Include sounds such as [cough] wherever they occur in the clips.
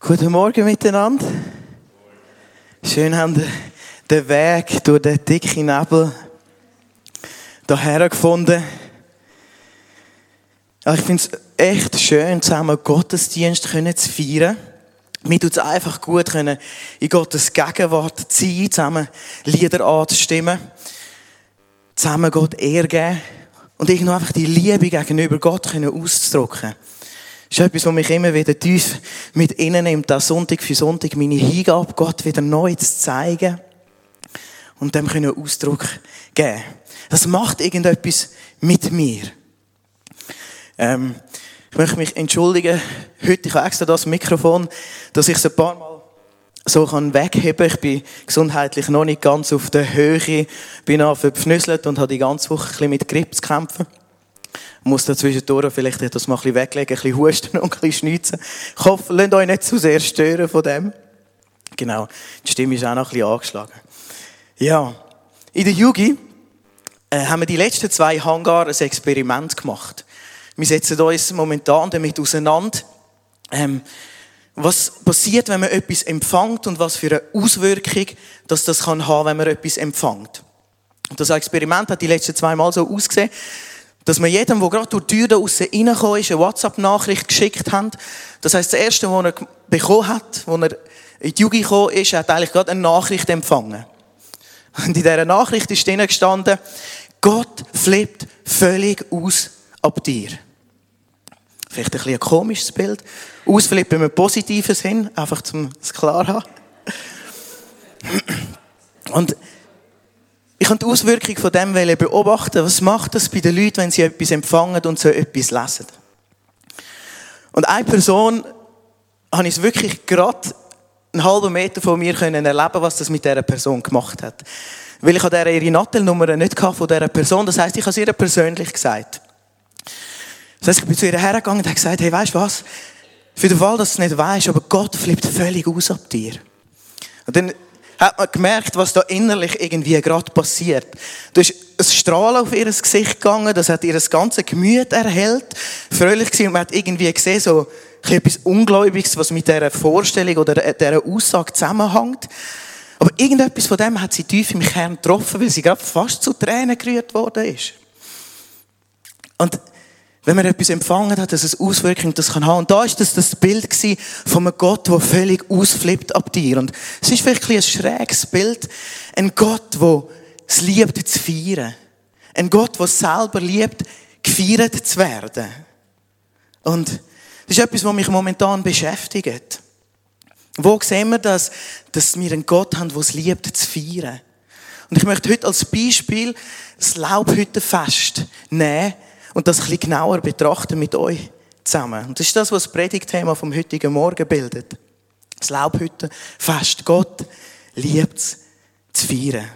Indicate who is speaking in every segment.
Speaker 1: Guten Morgen miteinander. Schön haben wir den Weg durch den dicken Nebel hierher gefunden. ich finde es echt schön, zusammen Gottesdienst zu feiern. Mir tut es einfach gut, in Gottes Gegenwart zu sein, zusammen Lieder anzustimmen, zusammen Gott Ehre geben und irgendwo einfach die Liebe gegenüber Gott auszudrücken. Ist etwas, was mich immer wieder tief mit innen nimmt, auch Sonntag für Sonntag meine Hingabe Gott wieder neu zu zeigen und dem können Ausdruck geben. Das macht irgendetwas mit mir. Ähm, ich möchte mich entschuldigen, heute, ich habe extra das Mikrofon, dass ich es ein paar Mal so kann wegheben. Ich bin gesundheitlich noch nicht ganz auf der Höhe, bin auch verpfnüsselt und habe die ganze Woche ein bisschen mit Grippe zu kämpfen muss dazwischen vielleicht etwas mal ein bisschen weglegen, ein bisschen husten und ein bisschen schnitzen. Ich hoffe, lasst euch nicht zu sehr stören von dem. Genau. Die Stimme ist auch noch ein bisschen angeschlagen. Ja. In der Yugi äh, haben wir die letzten zwei Hangar ein Experiment gemacht. Wir setzen uns momentan damit auseinander, ähm, was passiert, wenn man etwas empfängt und was für eine Auswirkung dass das kann haben, wenn man etwas empfängt. Das Experiment hat die letzten zwei Mal so ausgesehen, dass wir jedem, der gerade durch die Tür da aussen reingekommen ist, eine WhatsApp-Nachricht geschickt haben. Das heisst, das Erste, was er bekommen hat, als er in die Jugend gekommen ist, hat eigentlich gerade eine Nachricht empfangen. Und in dieser Nachricht ist drinnen gestanden, Gott flippt völlig aus ab dir. Vielleicht ein bisschen ein komisches Bild. Ausflippen im positiven Sinn, einfach zum es klar haben. Und ich kann die Auswirkung von dem beobachten. Was macht das bei den Leuten, wenn sie etwas empfangen und so etwas lesen? Und eine Person habe ich wirklich gerade einen halben Meter von mir können erleben, was das mit dieser Person gemacht hat. Weil ich an ihre Nattelnummer nicht von dieser Person. Das heisst, ich habe es ihr persönlich gesagt. Das heisst, ich bin zu ihr hergegangen und habe gesagt, hey, weißt du was? Für den Fall, dass du es nicht weißt, aber Gott flippt völlig aus ab dir. Und dann hat man gemerkt, was da innerlich irgendwie gerade passiert. Du hast ein Strahlen auf ihr Gesicht gegangen, das hat ihr das ganze Gemüt erhellt, fröhlich gewesen, und man hat irgendwie gesehen, so etwas Ungläubiges, was mit dieser Vorstellung oder dieser Aussage zusammenhängt. Aber irgendetwas von dem hat sie tief im Kern getroffen, weil sie gerade fast zu Tränen gerührt worden ist. Und wenn man etwas empfangen hat, dass es Auswirkungen das kann haben. Und da ist das das Bild von einem Gott, der völlig ausflippt ab dir. Und es ist vielleicht ein, schräges Bild. Ein Gott, der es liebt zu feiern. Ein Gott, der es selber liebt, gefeiert zu werden. Und das ist etwas, was mich momentan beschäftigt. Wo sehen wir das, dass wir einen Gott haben, der es liebt zu feiern? Und ich möchte heute als Beispiel das Laubhüttenfest nehmen, und das ein bisschen genauer betrachten mit euch zusammen. Und das ist das, was das Predigtthema vom heutigen Morgen bildet. Das Laubhüttenfest. Gott liebt es zu feiern.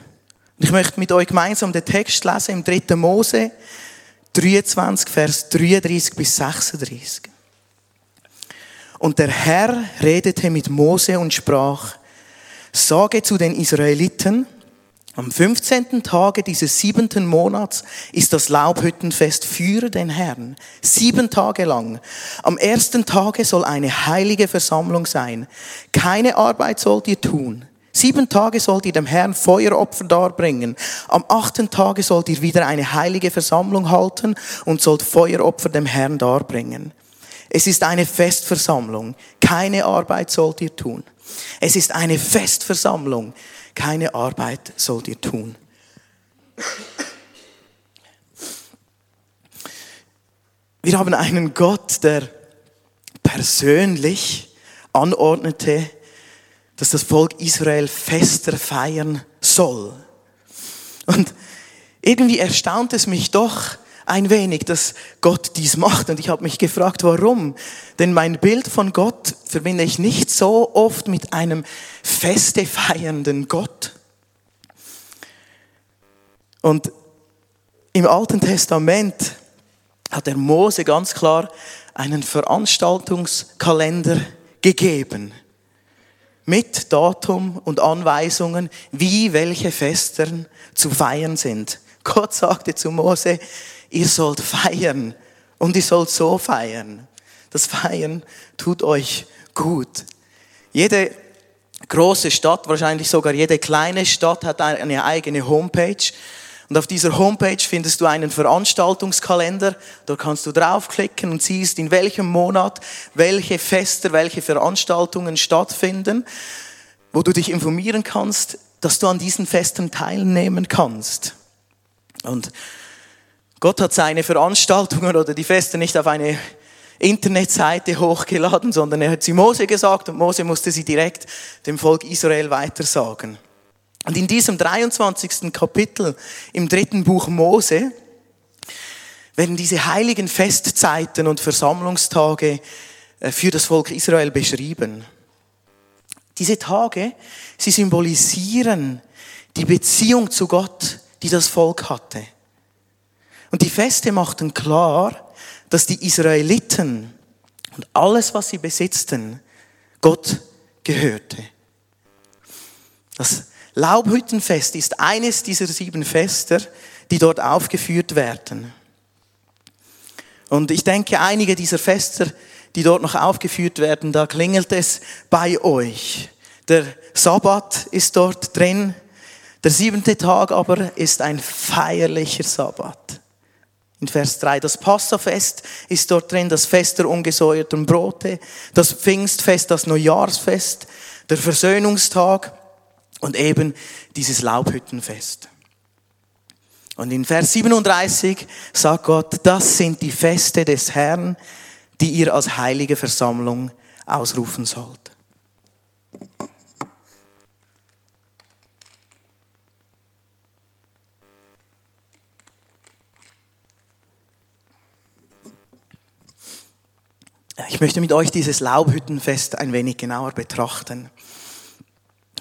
Speaker 1: Und ich möchte mit euch gemeinsam den Text lesen im 3. Mose 23, Vers 33 bis 36. Und der Herr redete mit Mose und sprach, sage zu den Israeliten, am 15. Tage dieses siebenten Monats ist das Laubhüttenfest für den Herrn. Sieben Tage lang. Am ersten Tage soll eine heilige Versammlung sein. Keine Arbeit sollt ihr tun. Sieben Tage sollt ihr dem Herrn Feueropfer darbringen. Am achten Tage sollt ihr wieder eine heilige Versammlung halten und sollt Feueropfer dem Herrn darbringen. Es ist eine Festversammlung. Keine Arbeit sollt ihr tun. Es ist eine Festversammlung keine Arbeit sollt ihr tun. Wir haben einen Gott, der persönlich anordnete, dass das Volk Israel fester feiern soll. Und irgendwie erstaunt es mich doch, ein wenig, dass Gott dies macht. Und ich habe mich gefragt, warum? Denn mein Bild von Gott verbinde ich nicht so oft mit einem feste feiernden Gott. Und im Alten Testament hat der Mose ganz klar einen Veranstaltungskalender gegeben. Mit Datum und Anweisungen, wie welche Festern zu feiern sind. Gott sagte zu Mose, ihr sollt feiern und ihr sollt so feiern. Das Feiern tut euch gut. Jede große Stadt, wahrscheinlich sogar jede kleine Stadt hat eine eigene Homepage. Und auf dieser Homepage findest du einen Veranstaltungskalender. Da kannst du draufklicken und siehst, in welchem Monat welche Feste, welche Veranstaltungen stattfinden, wo du dich informieren kannst, dass du an diesen Festen teilnehmen kannst. Und Gott hat seine Veranstaltungen oder die Feste nicht auf eine Internetseite hochgeladen, sondern er hat sie Mose gesagt und Mose musste sie direkt dem Volk Israel weitersagen. Und in diesem 23. Kapitel im dritten Buch Mose werden diese heiligen Festzeiten und Versammlungstage äh, für das Volk Israel beschrieben. Diese Tage, sie symbolisieren die Beziehung zu Gott, die das Volk hatte. Und die Feste machten klar, dass die Israeliten und alles, was sie besitzten, Gott gehörte. Das Laubhüttenfest ist eines dieser sieben Fester, die dort aufgeführt werden. Und ich denke, einige dieser Fester, die dort noch aufgeführt werden, da klingelt es bei euch. Der Sabbat ist dort drin. Der siebente Tag aber ist ein feierlicher Sabbat in Vers 3. Das Passafest ist dort drin, das Fest der ungesäuerten Brote, das Pfingstfest, das Neujahrsfest, der Versöhnungstag und eben dieses Laubhüttenfest. Und in Vers 37 sagt Gott, das sind die Feste des Herrn, die ihr als heilige Versammlung ausrufen sollt. Ich möchte mit euch dieses Laubhüttenfest ein wenig genauer betrachten.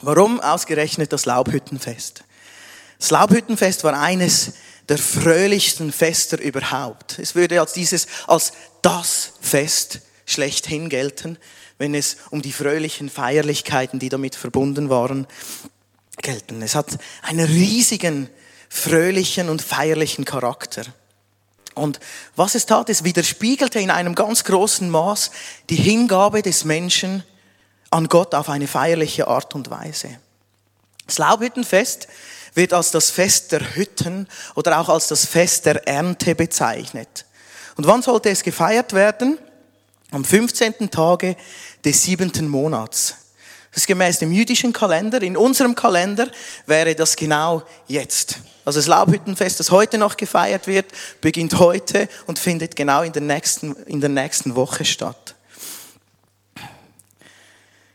Speaker 1: Warum ausgerechnet das Laubhüttenfest? Das Laubhüttenfest war eines der fröhlichsten Fester überhaupt. Es würde als dieses, als das Fest schlechthin gelten, wenn es um die fröhlichen Feierlichkeiten, die damit verbunden waren, gelten. Es hat einen riesigen, fröhlichen und feierlichen Charakter. Und was es tat, es widerspiegelte in einem ganz großen Maß die Hingabe des Menschen an Gott auf eine feierliche Art und Weise. Das Laubhüttenfest wird als das Fest der Hütten oder auch als das Fest der Ernte bezeichnet. Und wann sollte es gefeiert werden? Am 15. Tage des siebenten Monats. Das ist gemäß dem jüdischen Kalender. In unserem Kalender wäre das genau jetzt. Also das Laubhüttenfest, das heute noch gefeiert wird, beginnt heute und findet genau in der nächsten, in der nächsten Woche statt.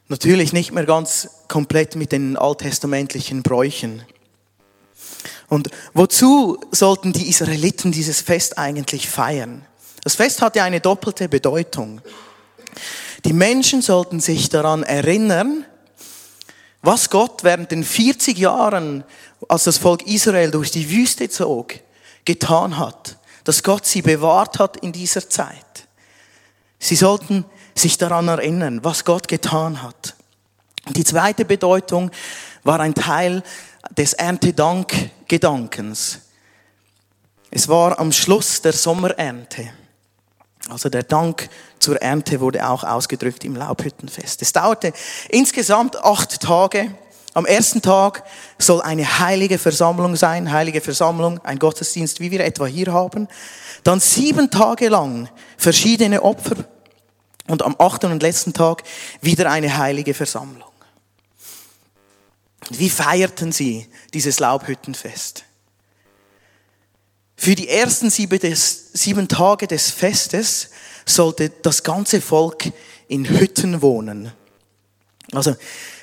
Speaker 1: Natürlich nicht mehr ganz komplett mit den alttestamentlichen Bräuchen. Und wozu sollten die Israeliten dieses Fest eigentlich feiern? Das Fest hatte eine doppelte Bedeutung. Die Menschen sollten sich daran erinnern, was Gott während den 40 Jahren als das Volk Israel durch die Wüste zog, getan hat, dass Gott sie bewahrt hat in dieser Zeit. Sie sollten sich daran erinnern, was Gott getan hat. Die zweite Bedeutung war ein Teil des Erntedankgedankens. Es war am Schluss der Sommerernte. Also der Dank zur Ernte wurde auch ausgedrückt im Laubhüttenfest. Es dauerte insgesamt acht Tage am ersten Tag soll eine heilige Versammlung sein, heilige Versammlung, ein Gottesdienst, wie wir etwa hier haben. Dann sieben Tage lang verschiedene Opfer und am achten und letzten Tag wieder eine heilige Versammlung. Wie feierten sie dieses Laubhüttenfest? Für die ersten sieben, Tage des Festes sollte das ganze Volk in Hütten wohnen. Also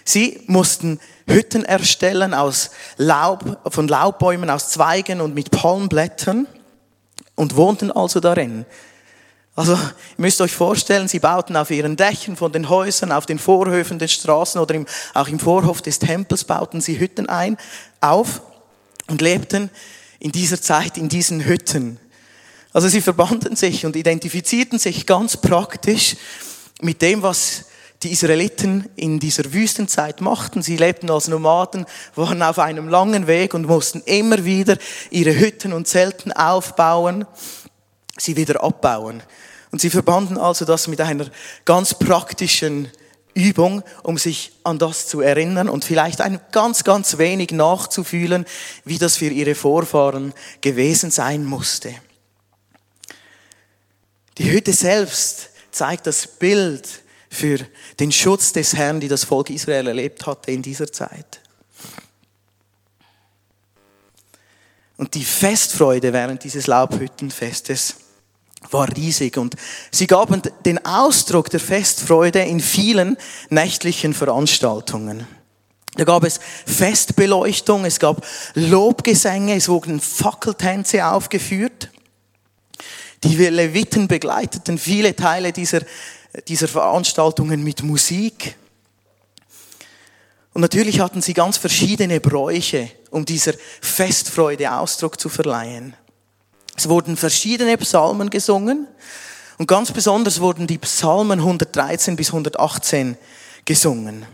Speaker 1: Sie mussten Hütten erstellen aus Laub, von Laubbäumen, aus Zweigen und mit Palmblättern und wohnten also darin. Also, ihr müsst euch vorstellen, sie bauten auf ihren Dächern von den Häusern, auf den Vorhöfen der Straßen oder im, auch im Vorhof des Tempels bauten sie Hütten ein, auf und lebten in dieser Zeit in diesen Hütten. Also sie verbanden sich und identifizierten sich ganz praktisch mit dem, was die Israeliten in dieser Wüstenzeit machten. Sie lebten als Nomaden, waren auf einem langen Weg und mussten immer wieder ihre Hütten und Zelten aufbauen, sie wieder abbauen. Und sie verbanden also das mit einer ganz praktischen Übung, um sich an das zu erinnern und vielleicht ein ganz, ganz wenig nachzufühlen, wie das für ihre Vorfahren gewesen sein musste. Die Hütte selbst zeigt das Bild für den Schutz des Herrn, die das Volk Israel erlebt hatte in dieser Zeit. Und die Festfreude während dieses Laubhüttenfestes war riesig und sie gaben den Ausdruck der Festfreude in vielen nächtlichen Veranstaltungen. Da gab es Festbeleuchtung, es gab Lobgesänge, es wurden Fackeltänze aufgeführt. Die Leviten begleiteten viele Teile dieser, dieser Veranstaltungen mit Musik. Und natürlich hatten sie ganz verschiedene Bräuche, um dieser Festfreude Ausdruck zu verleihen. Es wurden verschiedene Psalmen gesungen und ganz besonders wurden die Psalmen 113 bis 118 gesungen.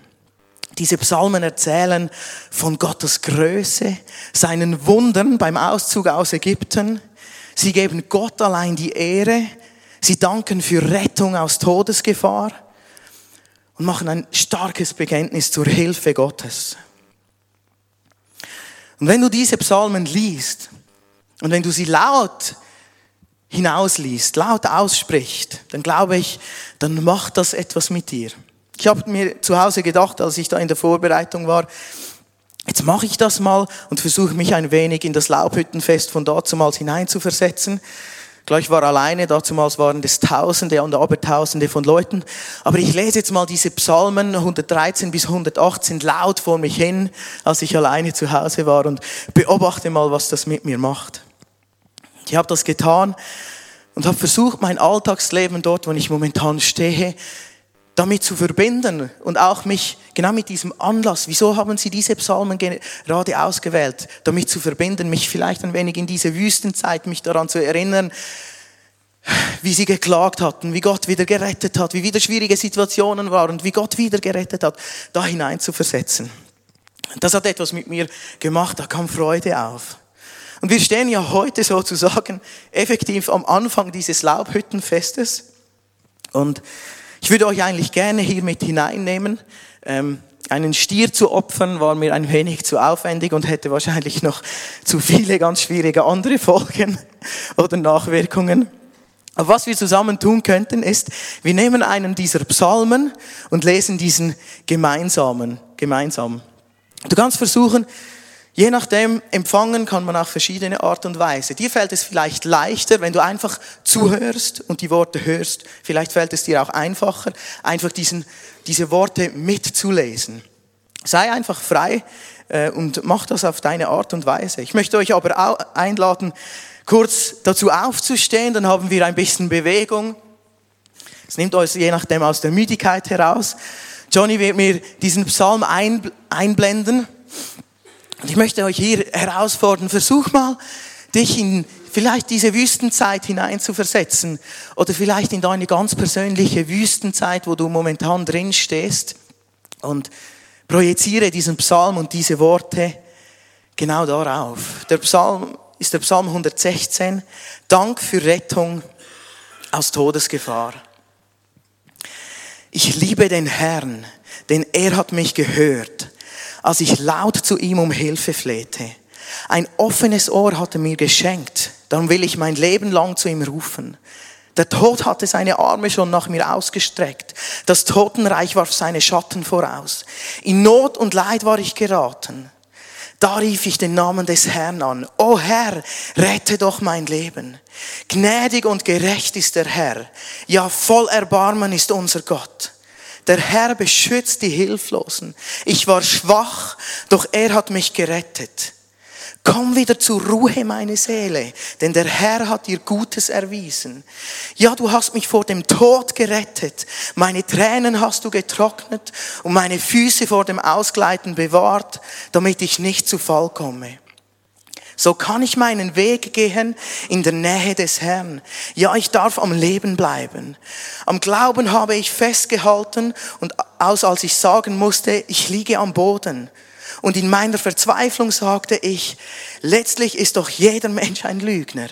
Speaker 1: Diese Psalmen erzählen von Gottes Größe, seinen Wundern beim Auszug aus Ägypten. Sie geben Gott allein die Ehre. Sie danken für Rettung aus Todesgefahr und machen ein starkes Bekenntnis zur Hilfe Gottes. Und wenn du diese Psalmen liest, und wenn du sie laut hinausliest, laut ausspricht, dann glaube ich, dann macht das etwas mit dir. Ich habe mir zu Hause gedacht, als ich da in der Vorbereitung war, jetzt mache ich das mal und versuche mich ein wenig in das Laubhüttenfest von dazumals hineinzuversetzen. Gleich war alleine, dazumals waren es Tausende und Abertausende von Leuten. Aber ich lese jetzt mal diese Psalmen 113 bis 118 laut vor mich hin, als ich alleine zu Hause war und beobachte mal, was das mit mir macht. Ich habe das getan und habe versucht, mein Alltagsleben dort, wo ich momentan stehe, damit zu verbinden und auch mich genau mit diesem Anlass, wieso haben Sie diese Psalmen gerade ausgewählt, damit zu verbinden, mich vielleicht ein wenig in diese Wüstenzeit, mich daran zu erinnern, wie sie geklagt hatten, wie Gott wieder gerettet hat, wie wieder schwierige Situationen waren und wie Gott wieder gerettet hat, da hinein zu versetzen. Das hat etwas mit mir gemacht, da kam Freude auf. Und wir stehen ja heute sozusagen effektiv am Anfang dieses Laubhüttenfestes. Und ich würde euch eigentlich gerne hier mit hineinnehmen. Ähm, einen Stier zu opfern war mir ein wenig zu aufwendig und hätte wahrscheinlich noch zu viele ganz schwierige andere Folgen [laughs] oder Nachwirkungen. Aber was wir zusammen tun könnten, ist, wir nehmen einen dieser Psalmen und lesen diesen gemeinsamen, gemeinsam. Du kannst versuchen, Je nachdem, empfangen kann man auf verschiedene Art und Weise. Dir fällt es vielleicht leichter, wenn du einfach zuhörst und die Worte hörst. Vielleicht fällt es dir auch einfacher, einfach diesen, diese Worte mitzulesen. Sei einfach frei äh, und mach das auf deine Art und Weise. Ich möchte euch aber auch einladen, kurz dazu aufzustehen, dann haben wir ein bisschen Bewegung. Es nimmt euch je nachdem aus der Müdigkeit heraus. Johnny wird mir diesen Psalm einblenden. Und ich möchte euch hier herausfordern, versuch mal, dich in vielleicht diese Wüstenzeit hineinzuversetzen oder vielleicht in deine ganz persönliche Wüstenzeit, wo du momentan drin stehst und projiziere diesen Psalm und diese Worte genau darauf. Der Psalm ist der Psalm 116. Dank für Rettung aus Todesgefahr. Ich liebe den Herrn, denn er hat mich gehört als ich laut zu ihm um Hilfe flehte. Ein offenes Ohr hat er mir geschenkt, darum will ich mein Leben lang zu ihm rufen. Der Tod hatte seine Arme schon nach mir ausgestreckt. Das Totenreich warf seine Schatten voraus. In Not und Leid war ich geraten. Da rief ich den Namen des Herrn an. O Herr, rette doch mein Leben. Gnädig und gerecht ist der Herr. Ja, voll Erbarmen ist unser Gott. Der Herr beschützt die Hilflosen. Ich war schwach, doch er hat mich gerettet. Komm wieder zur Ruhe, meine Seele, denn der Herr hat dir Gutes erwiesen. Ja, du hast mich vor dem Tod gerettet. Meine Tränen hast du getrocknet und meine Füße vor dem Ausgleiten bewahrt, damit ich nicht zu Fall komme. So kann ich meinen Weg gehen in der Nähe des Herrn. Ja, ich darf am Leben bleiben. Am Glauben habe ich festgehalten und aus als ich sagen musste, ich liege am Boden. Und in meiner Verzweiflung sagte ich, letztlich ist doch jeder Mensch ein Lügner.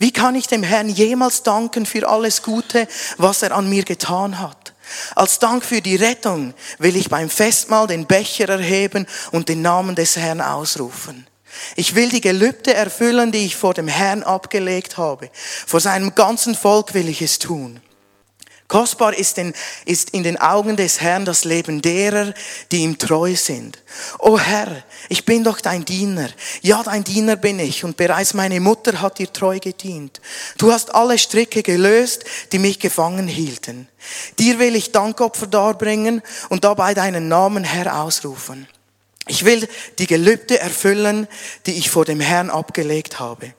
Speaker 1: Wie kann ich dem Herrn jemals danken für alles Gute, was er an mir getan hat? Als Dank für die Rettung will ich beim Festmahl den Becher erheben und den Namen des Herrn ausrufen. Ich will die Gelübde erfüllen, die ich vor dem Herrn abgelegt habe. Vor seinem ganzen Volk will ich es tun. Kostbar ist, in, ist in den Augen des Herrn das Leben derer, die ihm treu sind. O Herr, ich bin doch dein Diener. Ja, dein Diener bin ich und bereits meine Mutter hat dir treu gedient. Du hast alle Stricke gelöst, die mich gefangen hielten. Dir will ich Dankopfer darbringen und dabei deinen Namen Herr ausrufen. Ich will die Gelübde erfüllen, die ich vor dem Herrn abgelegt habe.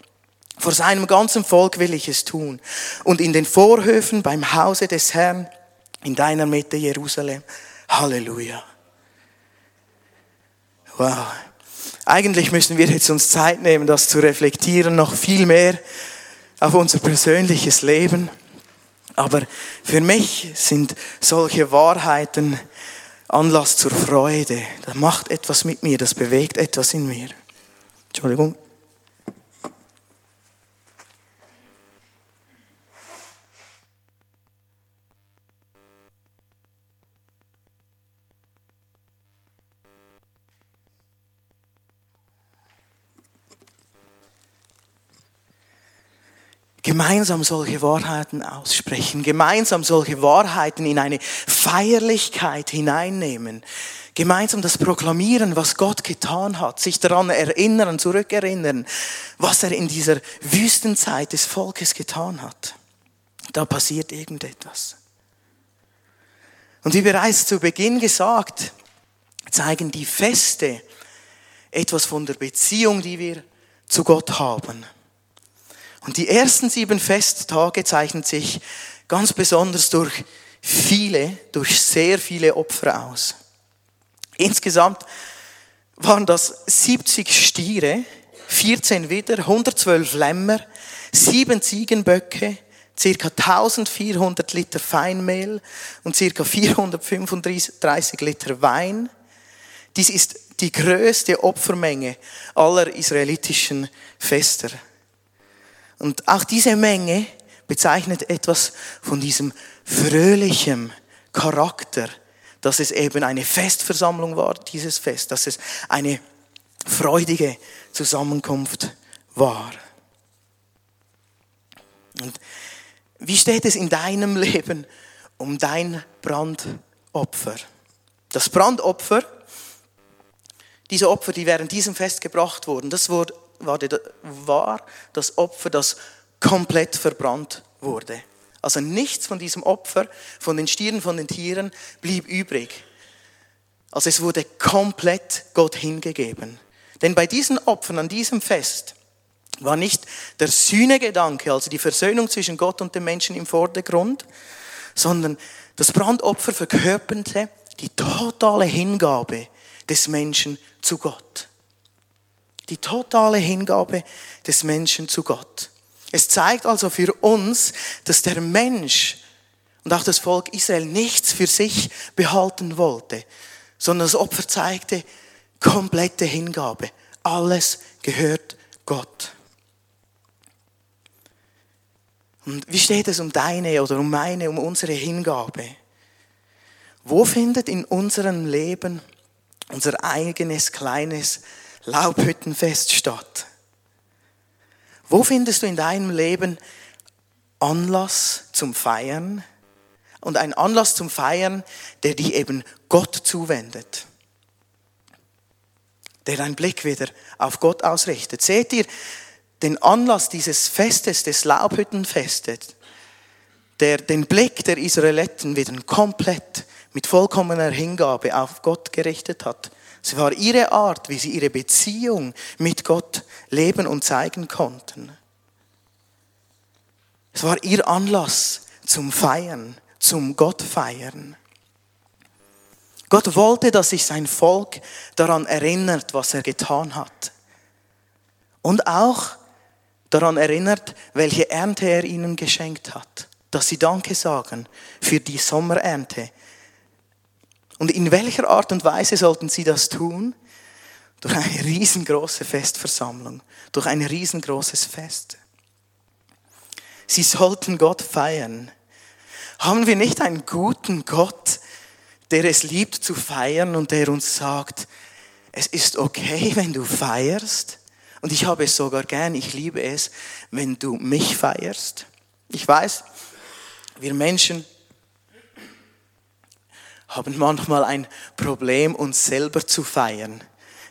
Speaker 1: Vor seinem ganzen Volk will ich es tun. Und in den Vorhöfen beim Hause des Herrn, in deiner Mitte Jerusalem. Halleluja. Wow. Eigentlich müssen wir jetzt uns Zeit nehmen, das zu reflektieren, noch viel mehr auf unser persönliches Leben. Aber für mich sind solche Wahrheiten Anlass zur Freude. Das macht etwas mit mir, das bewegt etwas in mir. Entschuldigung. Gemeinsam solche Wahrheiten aussprechen, gemeinsam solche Wahrheiten in eine Feierlichkeit hineinnehmen, gemeinsam das proklamieren, was Gott getan hat, sich daran erinnern, zurückerinnern, was er in dieser Wüstenzeit des Volkes getan hat. Da passiert irgendetwas. Und wie bereits zu Beginn gesagt, zeigen die Feste etwas von der Beziehung, die wir zu Gott haben. Und die ersten sieben Festtage zeichnen sich ganz besonders durch viele, durch sehr viele Opfer aus. Insgesamt waren das 70 Stiere, 14 Widder, 112 Lämmer, 7 Ziegenböcke, circa 1400 Liter Feinmehl und circa 435 Liter Wein. Dies ist die größte Opfermenge aller israelitischen Fester. Und auch diese Menge bezeichnet etwas von diesem fröhlichen Charakter, dass es eben eine Festversammlung war, dieses Fest, dass es eine freudige Zusammenkunft war. Und wie steht es in deinem Leben um dein Brandopfer? Das Brandopfer, diese Opfer, die während diesem Fest gebracht wurden, das war das Opfer, das komplett verbrannt wurde. Also nichts von diesem Opfer, von den Stieren, von den Tieren blieb übrig. Also es wurde komplett Gott hingegeben. Denn bei diesen Opfern an diesem Fest war nicht der Sühnegedanke, also die Versöhnung zwischen Gott und dem Menschen im Vordergrund, sondern das Brandopfer verkörperte die totale Hingabe des Menschen zu Gott. Die totale Hingabe des Menschen zu Gott. Es zeigt also für uns, dass der Mensch und auch das Volk Israel nichts für sich behalten wollte, sondern das Opfer zeigte komplette Hingabe. Alles gehört Gott. Und wie steht es um deine oder um meine, um unsere Hingabe? Wo findet in unserem Leben unser eigenes kleines Laubhüttenfest statt? Wo findest du in deinem Leben Anlass zum Feiern? Und ein Anlass zum Feiern, der dich eben Gott zuwendet. Der deinen Blick wieder auf Gott ausrichtet. Seht ihr den Anlass dieses Festes, des Laubhüttenfestes, der den Blick der Israeliten wieder komplett mit vollkommener Hingabe auf Gott gerichtet hat? Es war ihre Art, wie sie ihre Beziehung mit Gott leben und zeigen konnten. Es war ihr Anlass zum Feiern, zum Gottfeiern. Gott wollte, dass sich sein Volk daran erinnert, was er getan hat. Und auch daran erinnert, welche Ernte er ihnen geschenkt hat. Dass sie Danke sagen für die Sommerernte, und in welcher Art und Weise sollten sie das tun? Durch eine riesengroße Festversammlung, durch ein riesengroßes Fest. Sie sollten Gott feiern. Haben wir nicht einen guten Gott, der es liebt zu feiern und der uns sagt, es ist okay, wenn du feierst? Und ich habe es sogar gern, ich liebe es, wenn du mich feierst. Ich weiß, wir Menschen haben manchmal ein Problem, uns selber zu feiern.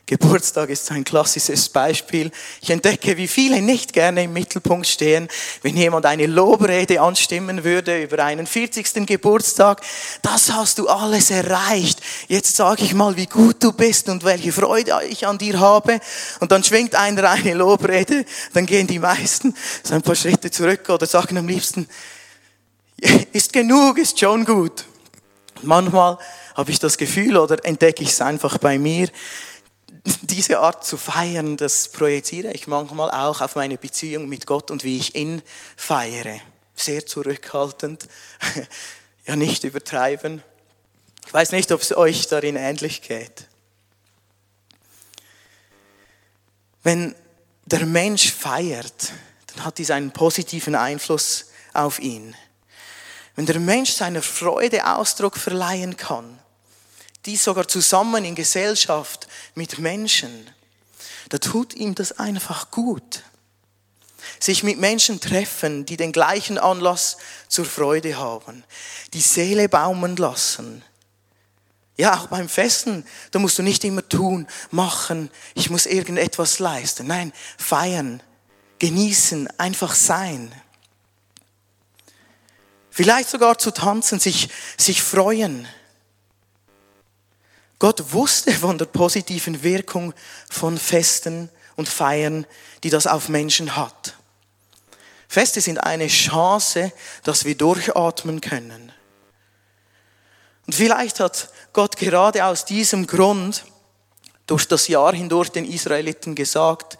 Speaker 1: Geburtstag ist ein klassisches Beispiel. Ich entdecke, wie viele nicht gerne im Mittelpunkt stehen, wenn jemand eine Lobrede anstimmen würde über einen 40. Geburtstag. Das hast du alles erreicht. Jetzt sage ich mal, wie gut du bist und welche Freude ich an dir habe. Und dann schwingt einer eine Lobrede, dann gehen die meisten so ein paar Schritte zurück oder sagen am liebsten, ist genug, ist schon gut. Manchmal habe ich das Gefühl oder entdecke ich es einfach bei mir, diese Art zu feiern, das projiziere ich manchmal auch auf meine Beziehung mit Gott und wie ich ihn feiere. Sehr zurückhaltend, [laughs] ja nicht übertreiben. Ich weiß nicht, ob es euch darin ähnlich geht. Wenn der Mensch feiert, dann hat dies einen positiven Einfluss auf ihn. Wenn der Mensch seiner Freude Ausdruck verleihen kann, dies sogar zusammen in Gesellschaft mit Menschen, da tut ihm das einfach gut. Sich mit Menschen treffen, die den gleichen Anlass zur Freude haben, die Seele baumen lassen. Ja, auch beim Festen, da musst du nicht immer tun, machen, ich muss irgendetwas leisten. Nein, feiern, genießen, einfach sein. Vielleicht sogar zu tanzen, sich, sich freuen. Gott wusste von der positiven Wirkung von Festen und Feiern, die das auf Menschen hat. Feste sind eine Chance, dass wir durchatmen können. Und vielleicht hat Gott gerade aus diesem Grund durch das Jahr hindurch den Israeliten gesagt,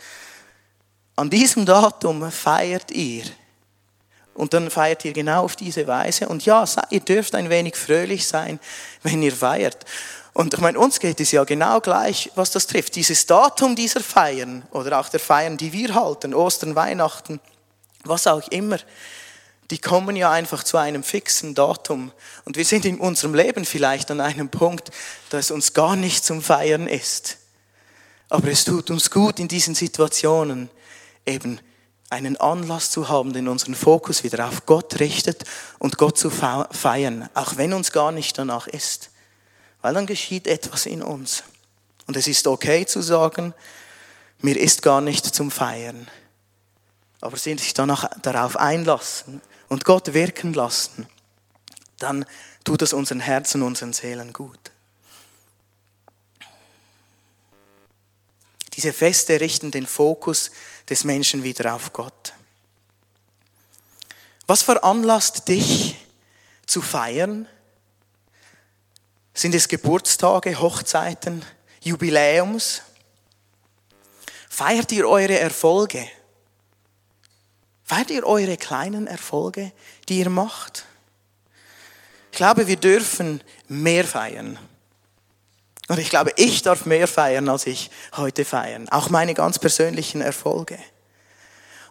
Speaker 1: an diesem Datum feiert ihr. Und dann feiert ihr genau auf diese Weise. Und ja, ihr dürft ein wenig fröhlich sein, wenn ihr feiert. Und ich meine, uns geht es ja genau gleich, was das trifft. Dieses Datum dieser Feiern oder auch der Feiern, die wir halten, Ostern, Weihnachten, was auch immer, die kommen ja einfach zu einem fixen Datum. Und wir sind in unserem Leben vielleicht an einem Punkt, dass uns gar nicht zum Feiern ist. Aber es tut uns gut in diesen Situationen eben einen Anlass zu haben, den unseren Fokus wieder auf Gott richtet und Gott zu feiern, auch wenn uns gar nicht danach ist. Weil dann geschieht etwas in uns. Und es ist okay zu sagen, mir ist gar nicht zum Feiern. Aber sich danach darauf einlassen und Gott wirken lassen, dann tut es unseren Herzen, unseren Seelen gut. Diese Feste richten den Fokus des Menschen wieder auf Gott. Was veranlasst dich zu feiern? Sind es Geburtstage, Hochzeiten, Jubiläums? Feiert ihr eure Erfolge? Feiert ihr eure kleinen Erfolge, die ihr macht? Ich glaube, wir dürfen mehr feiern. Und ich glaube, ich darf mehr feiern, als ich heute feiern. Auch meine ganz persönlichen Erfolge.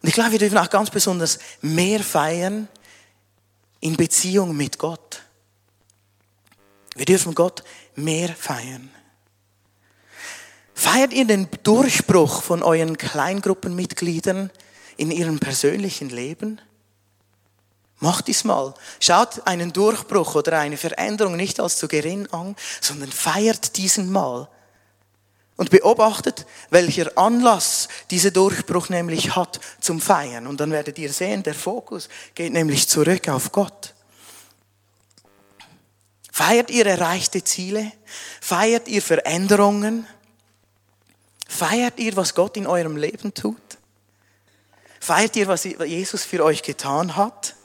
Speaker 1: Und ich glaube, wir dürfen auch ganz besonders mehr feiern in Beziehung mit Gott. Wir dürfen Gott mehr feiern. Feiert ihr den Durchbruch von euren Kleingruppenmitgliedern in ihrem persönlichen Leben? Macht dies mal. Schaut einen Durchbruch oder eine Veränderung nicht als zu gering an, sondern feiert diesen mal. Und beobachtet, welcher Anlass dieser Durchbruch nämlich hat zum Feiern. Und dann werdet ihr sehen, der Fokus geht nämlich zurück auf Gott. Feiert ihr erreichte Ziele? Feiert ihr Veränderungen? Feiert ihr, was Gott in eurem Leben tut? Feiert ihr, was Jesus für euch getan hat?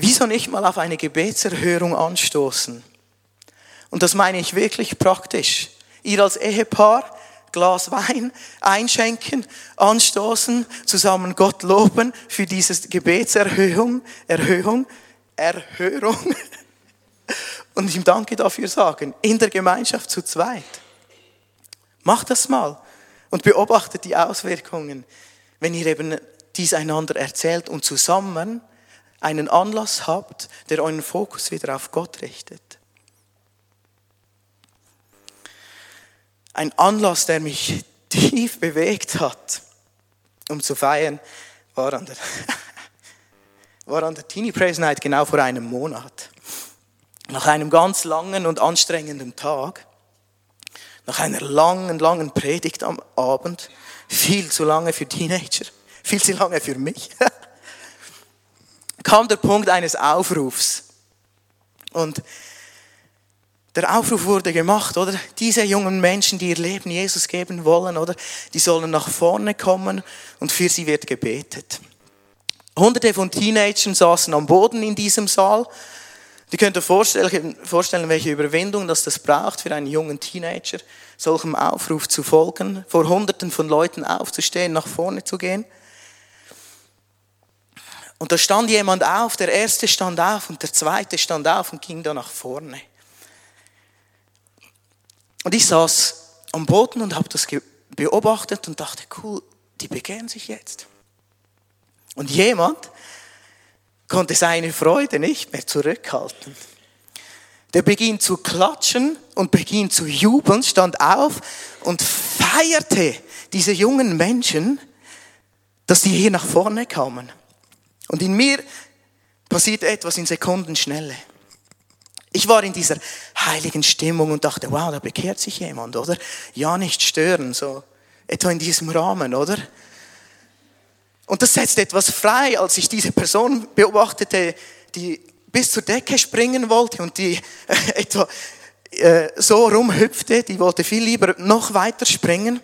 Speaker 1: Wieso nicht mal auf eine Gebetserhörung anstoßen? Und das meine ich wirklich praktisch. Ihr als Ehepaar, Glas Wein einschenken, anstoßen, zusammen Gott loben für diese Gebetserhöhung, Erhöhung, Erhörung [laughs] und ihm Danke dafür sagen, in der Gemeinschaft zu zweit. Macht das mal und beobachtet die Auswirkungen, wenn ihr eben dies einander erzählt und zusammen einen Anlass habt, der euren Fokus wieder auf Gott richtet. Ein Anlass, der mich [laughs] tief bewegt hat, um zu feiern, war an der, [laughs] war an der Teenie Praise Night genau vor einem Monat. Nach einem ganz langen und anstrengenden Tag, nach einer langen, langen Predigt am Abend, viel zu lange für Teenager, [laughs] viel zu lange für mich, kam der Punkt eines Aufrufs. Und der Aufruf wurde gemacht, oder? Diese jungen Menschen, die ihr Leben Jesus geben wollen, oder? Die sollen nach vorne kommen und für sie wird gebetet. Hunderte von Teenagern saßen am Boden in diesem Saal. Die könnt ihr vorstellen, vorstellen, welche Überwindung das das braucht für einen jungen Teenager, solchem Aufruf zu folgen, vor Hunderten von Leuten aufzustehen, nach vorne zu gehen. Und da stand jemand auf, der erste stand auf und der zweite stand auf und ging da nach vorne. Und ich saß am Boden und habe das beobachtet und dachte, cool, die bekehren sich jetzt. Und jemand konnte seine Freude nicht mehr zurückhalten. Der beginnt zu klatschen und beginnt zu jubeln, stand auf und feierte diese jungen Menschen, dass die hier nach vorne kamen. Und in mir passiert etwas in Sekundenschnelle. Ich war in dieser heiligen Stimmung und dachte, wow, da bekehrt sich jemand, oder? Ja, nicht stören, so etwa in diesem Rahmen, oder? Und das setzt etwas frei, als ich diese Person beobachtete, die bis zur Decke springen wollte und die äh, etwa äh, so rumhüpfte, die wollte viel lieber noch weiter springen.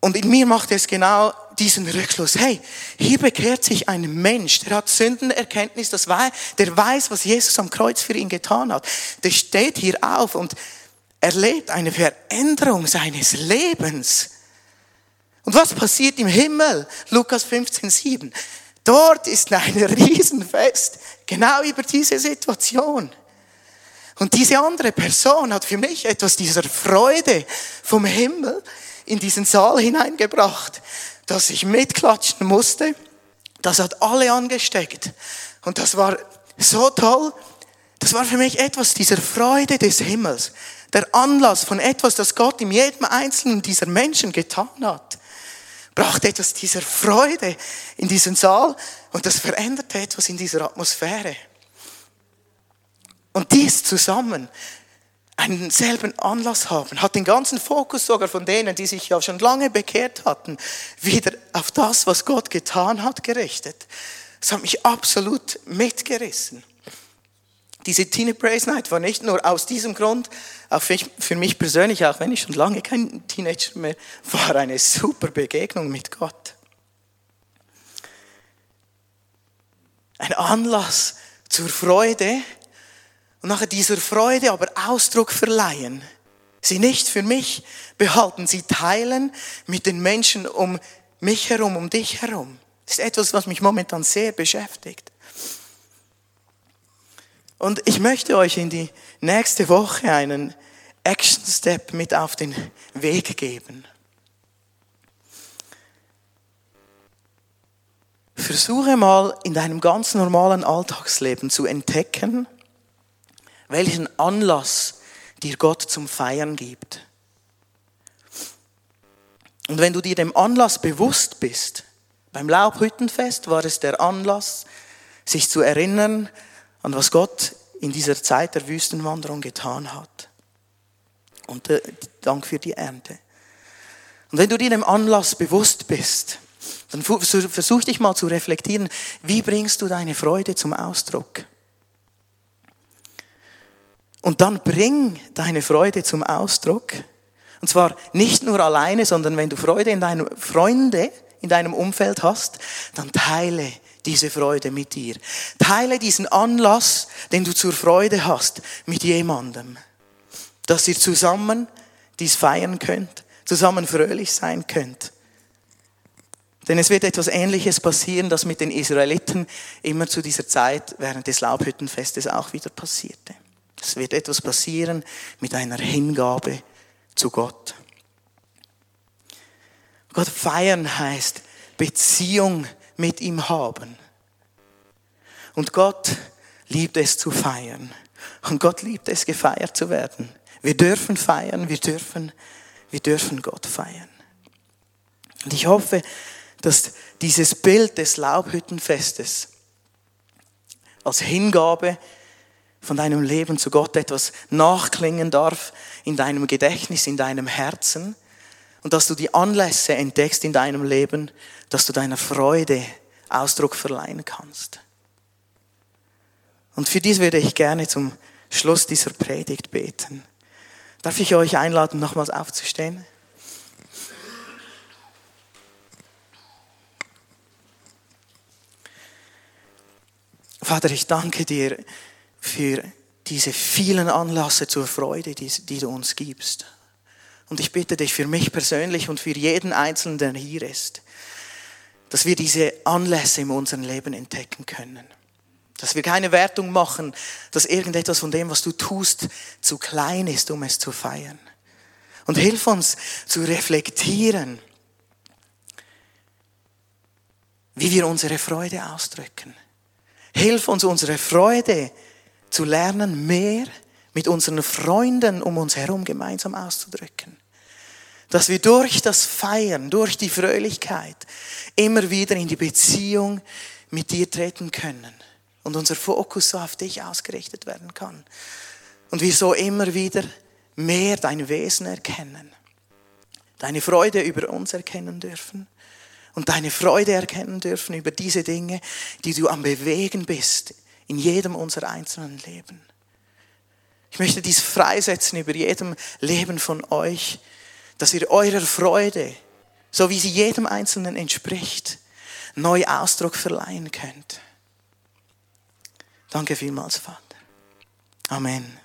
Speaker 1: Und in mir machte es genau diesen Rückschluss. Hey, hier bekehrt sich ein Mensch, der hat Sündenerkenntnis, das war, der weiß, was Jesus am Kreuz für ihn getan hat. Der steht hier auf und erlebt eine Veränderung seines Lebens. Und was passiert im Himmel? Lukas 15, 7. Dort ist ein Riesenfest, genau über diese Situation. Und diese andere Person hat für mich etwas dieser Freude vom Himmel in diesen Saal hineingebracht dass ich mitklatschen musste. Das hat alle angesteckt. Und das war so toll. Das war für mich etwas dieser Freude des Himmels. Der Anlass von etwas, das Gott in jedem einzelnen dieser Menschen getan hat. Brachte etwas dieser Freude in diesen Saal und das veränderte etwas in dieser Atmosphäre. Und dies zusammen einen selben Anlass haben, hat den ganzen Fokus sogar von denen, die sich ja schon lange bekehrt hatten, wieder auf das, was Gott getan hat, gerichtet. Das hat mich absolut mitgerissen. Diese Teen Praise Night war nicht nur aus diesem Grund, auch für mich persönlich, auch wenn ich schon lange kein Teenager mehr war, eine super Begegnung mit Gott. Ein Anlass zur Freude, und nachher dieser Freude aber Ausdruck verleihen. Sie nicht für mich behalten, sie teilen mit den Menschen um mich herum, um dich herum. Das ist etwas, was mich momentan sehr beschäftigt. Und ich möchte euch in die nächste Woche einen Action Step mit auf den Weg geben. Versuche mal in deinem ganz normalen Alltagsleben zu entdecken, welchen Anlass dir Gott zum Feiern gibt. Und wenn du dir dem Anlass bewusst bist, beim Laubhüttenfest war es der Anlass, sich zu erinnern, an was Gott in dieser Zeit der Wüstenwanderung getan hat. Und äh, Dank für die Ernte. Und wenn du dir dem Anlass bewusst bist, dann versuch dich mal zu reflektieren, wie bringst du deine Freude zum Ausdruck? Und dann bring deine Freude zum Ausdruck. Und zwar nicht nur alleine, sondern wenn du Freude in deinem Freunde in deinem Umfeld hast, dann teile diese Freude mit dir. Teile diesen Anlass, den du zur Freude hast, mit jemandem. Dass ihr zusammen dies feiern könnt, zusammen fröhlich sein könnt. Denn es wird etwas Ähnliches passieren, das mit den Israeliten immer zu dieser Zeit während des Laubhüttenfestes auch wieder passierte. Es wird etwas passieren mit einer Hingabe zu Gott. Gott feiern heißt Beziehung mit ihm haben. Und Gott liebt es zu feiern. Und Gott liebt es, gefeiert zu werden. Wir dürfen feiern, wir dürfen, wir dürfen Gott feiern. Und ich hoffe, dass dieses Bild des Laubhüttenfestes als Hingabe von deinem Leben zu Gott etwas nachklingen darf in deinem Gedächtnis, in deinem Herzen und dass du die Anlässe entdeckst in deinem Leben, dass du deiner Freude Ausdruck verleihen kannst. Und für dies würde ich gerne zum Schluss dieser Predigt beten. Darf ich euch einladen, nochmals aufzustehen? Vater, ich danke dir für diese vielen Anlässe zur Freude, die, die, du uns gibst. Und ich bitte dich für mich persönlich und für jeden Einzelnen, der hier ist, dass wir diese Anlässe in unserem Leben entdecken können. Dass wir keine Wertung machen, dass irgendetwas von dem, was du tust, zu klein ist, um es zu feiern. Und hilf uns zu reflektieren, wie wir unsere Freude ausdrücken. Hilf uns, unsere Freude zu lernen, mehr mit unseren Freunden um uns herum gemeinsam auszudrücken. Dass wir durch das Feiern, durch die Fröhlichkeit immer wieder in die Beziehung mit dir treten können und unser Fokus so auf dich ausgerichtet werden kann. Und wir so immer wieder mehr dein Wesen erkennen, deine Freude über uns erkennen dürfen und deine Freude erkennen dürfen über diese Dinge, die du am Bewegen bist in jedem unserer einzelnen Leben. Ich möchte dies freisetzen über jedem Leben von euch, dass ihr eurer Freude, so wie sie jedem Einzelnen entspricht, neu Ausdruck verleihen könnt. Danke vielmals, Vater. Amen.